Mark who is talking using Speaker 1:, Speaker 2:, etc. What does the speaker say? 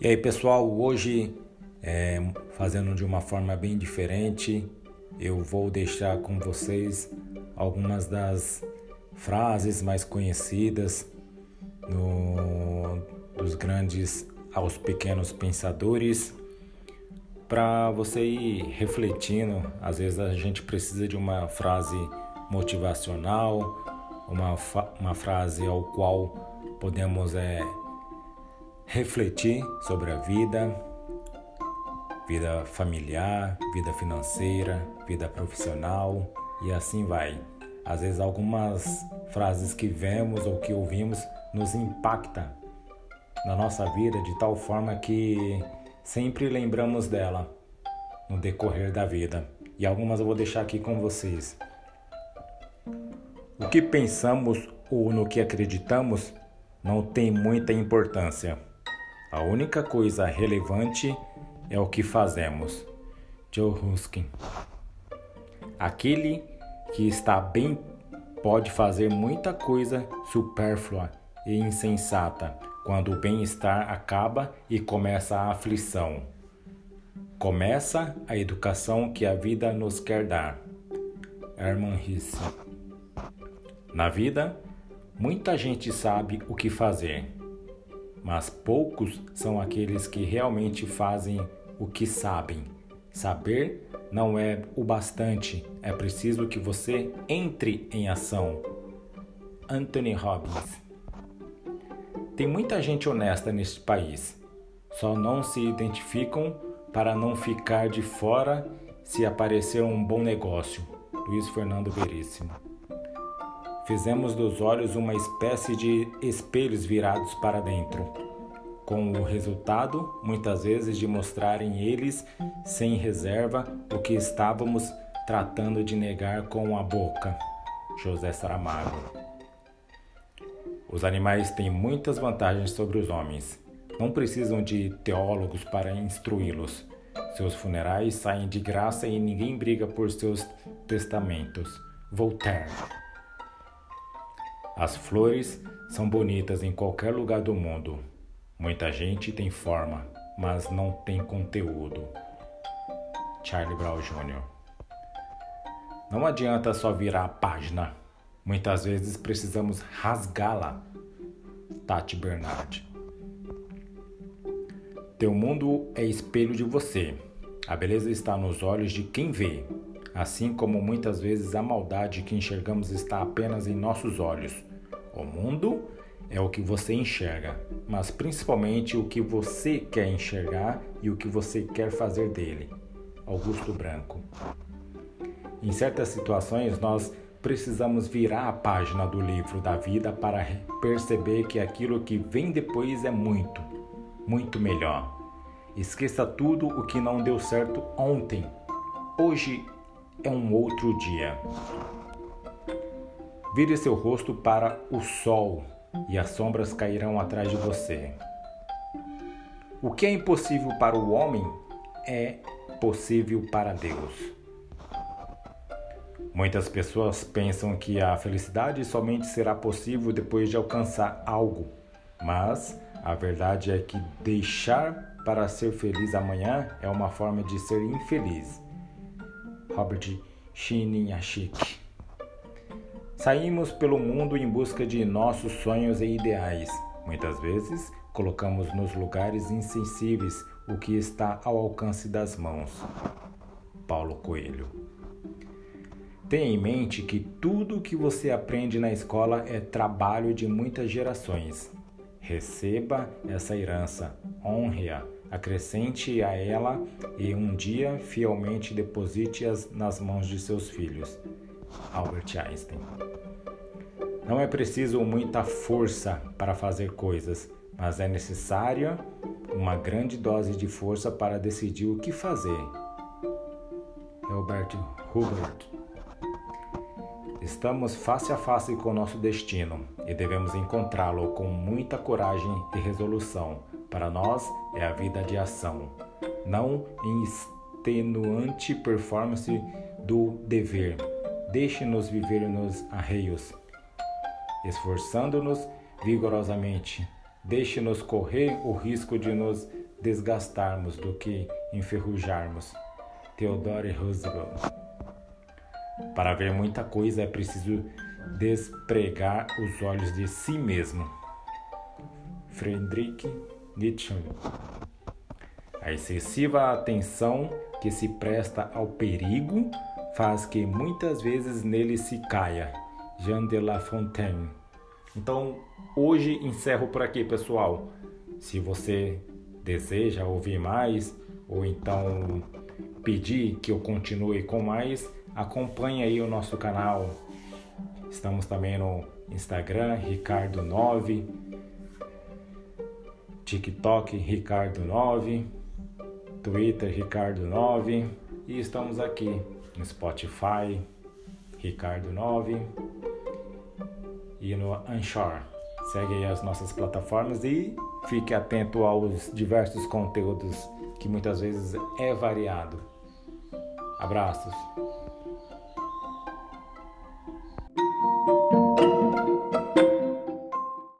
Speaker 1: E aí pessoal, hoje é, fazendo de uma forma bem diferente, eu vou deixar com vocês algumas das frases mais conhecidas no, dos grandes aos pequenos pensadores para você ir refletindo. Às vezes a gente precisa de uma frase motivacional, uma, uma frase ao qual podemos é, refletir sobre a vida, vida familiar, vida financeira, vida profissional e assim vai. Às vezes algumas frases que vemos ou que ouvimos nos impacta na nossa vida de tal forma que sempre lembramos dela no decorrer da vida. E algumas eu vou deixar aqui com vocês. O que pensamos ou no que acreditamos não tem muita importância. A única coisa relevante é o que fazemos. Joe Ruskin. Aquele que está bem pode fazer muita coisa supérflua e insensata quando o bem-estar acaba e começa a aflição. Começa a educação que a vida nos quer dar. Herman Hesse. Na vida, muita gente sabe o que fazer mas poucos são aqueles que realmente fazem o que sabem. Saber não é o bastante, é preciso que você entre em ação. Anthony Robbins Tem muita gente honesta neste país, só não se identificam para não ficar de fora se aparecer um bom negócio. Luiz Fernando Veríssimo Fizemos dos olhos uma espécie de espelhos virados para dentro, com o resultado, muitas vezes, de mostrarem eles, sem reserva, o que estávamos tratando de negar com a boca. José Saramago. Os animais têm muitas vantagens sobre os homens. Não precisam de teólogos para instruí-los. Seus funerais saem de graça e ninguém briga por seus testamentos. Voltaire. As flores são bonitas em qualquer lugar do mundo. Muita gente tem forma, mas não tem conteúdo. Charlie Brown Jr. Não adianta só virar a página. Muitas vezes precisamos rasgá-la. Tati Bernard. Teu mundo é espelho de você. A beleza está nos olhos de quem vê, assim como muitas vezes a maldade que enxergamos está apenas em nossos olhos. O mundo é o que você enxerga, mas principalmente o que você quer enxergar e o que você quer fazer dele. Augusto Branco. Em certas situações, nós precisamos virar a página do livro da vida para perceber que aquilo que vem depois é muito, muito melhor. Esqueça tudo o que não deu certo ontem. Hoje é um outro dia. Vire seu rosto para o sol e as sombras cairão atrás de você. O que é impossível para o homem é possível para Deus. Muitas pessoas pensam que a felicidade somente será possível depois de alcançar algo, mas a verdade é que deixar para ser feliz amanhã é uma forma de ser infeliz. Robert Chiniachik Saímos pelo mundo em busca de nossos sonhos e ideais. Muitas vezes colocamos nos lugares insensíveis o que está ao alcance das mãos. Paulo Coelho. Tenha em mente que tudo o que você aprende na escola é trabalho de muitas gerações. Receba essa herança, honre-a, acrescente a ela e um dia fielmente deposite-as nas mãos de seus filhos. Albert Einstein. Não é preciso muita força para fazer coisas, mas é necessária uma grande dose de força para decidir o que fazer. Albert Hubert. Estamos face a face com nosso destino e devemos encontrá-lo com muita coragem e resolução. Para nós é a vida de ação, não em extenuante performance do dever, Deixe-nos viver nos arreios, esforçando-nos vigorosamente. Deixe-nos correr o risco de nos desgastarmos do que enferrujarmos. Theodore Roosevelt. Para ver muita coisa é preciso despregar os olhos de si mesmo. Friedrich Nietzsche. A excessiva atenção que se presta ao perigo faz que muitas vezes nele se caia. Jean de La Fontaine. Então, hoje encerro por aqui, pessoal. Se você deseja ouvir mais ou então pedir que eu continue com mais, acompanhe aí o nosso canal. Estamos também no Instagram, Ricardo9, TikTok, Ricardo9, Twitter, Ricardo9 e estamos aqui no Spotify, Ricardo9 e no Anchor. Segue aí as nossas plataformas e fique atento aos diversos conteúdos que muitas vezes é variado. Abraços.